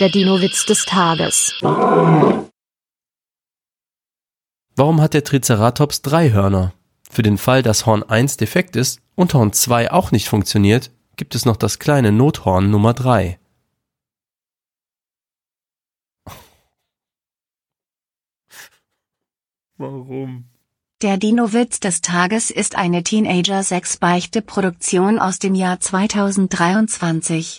Der Dino-Witz des Tages. Warum hat der Triceratops drei Hörner? Für den Fall, dass Horn 1 defekt ist und Horn 2 auch nicht funktioniert, gibt es noch das kleine Nothorn Nummer 3. Warum? Der Dino-Witz des Tages ist eine Teenager-6-Beichte-Produktion aus dem Jahr 2023.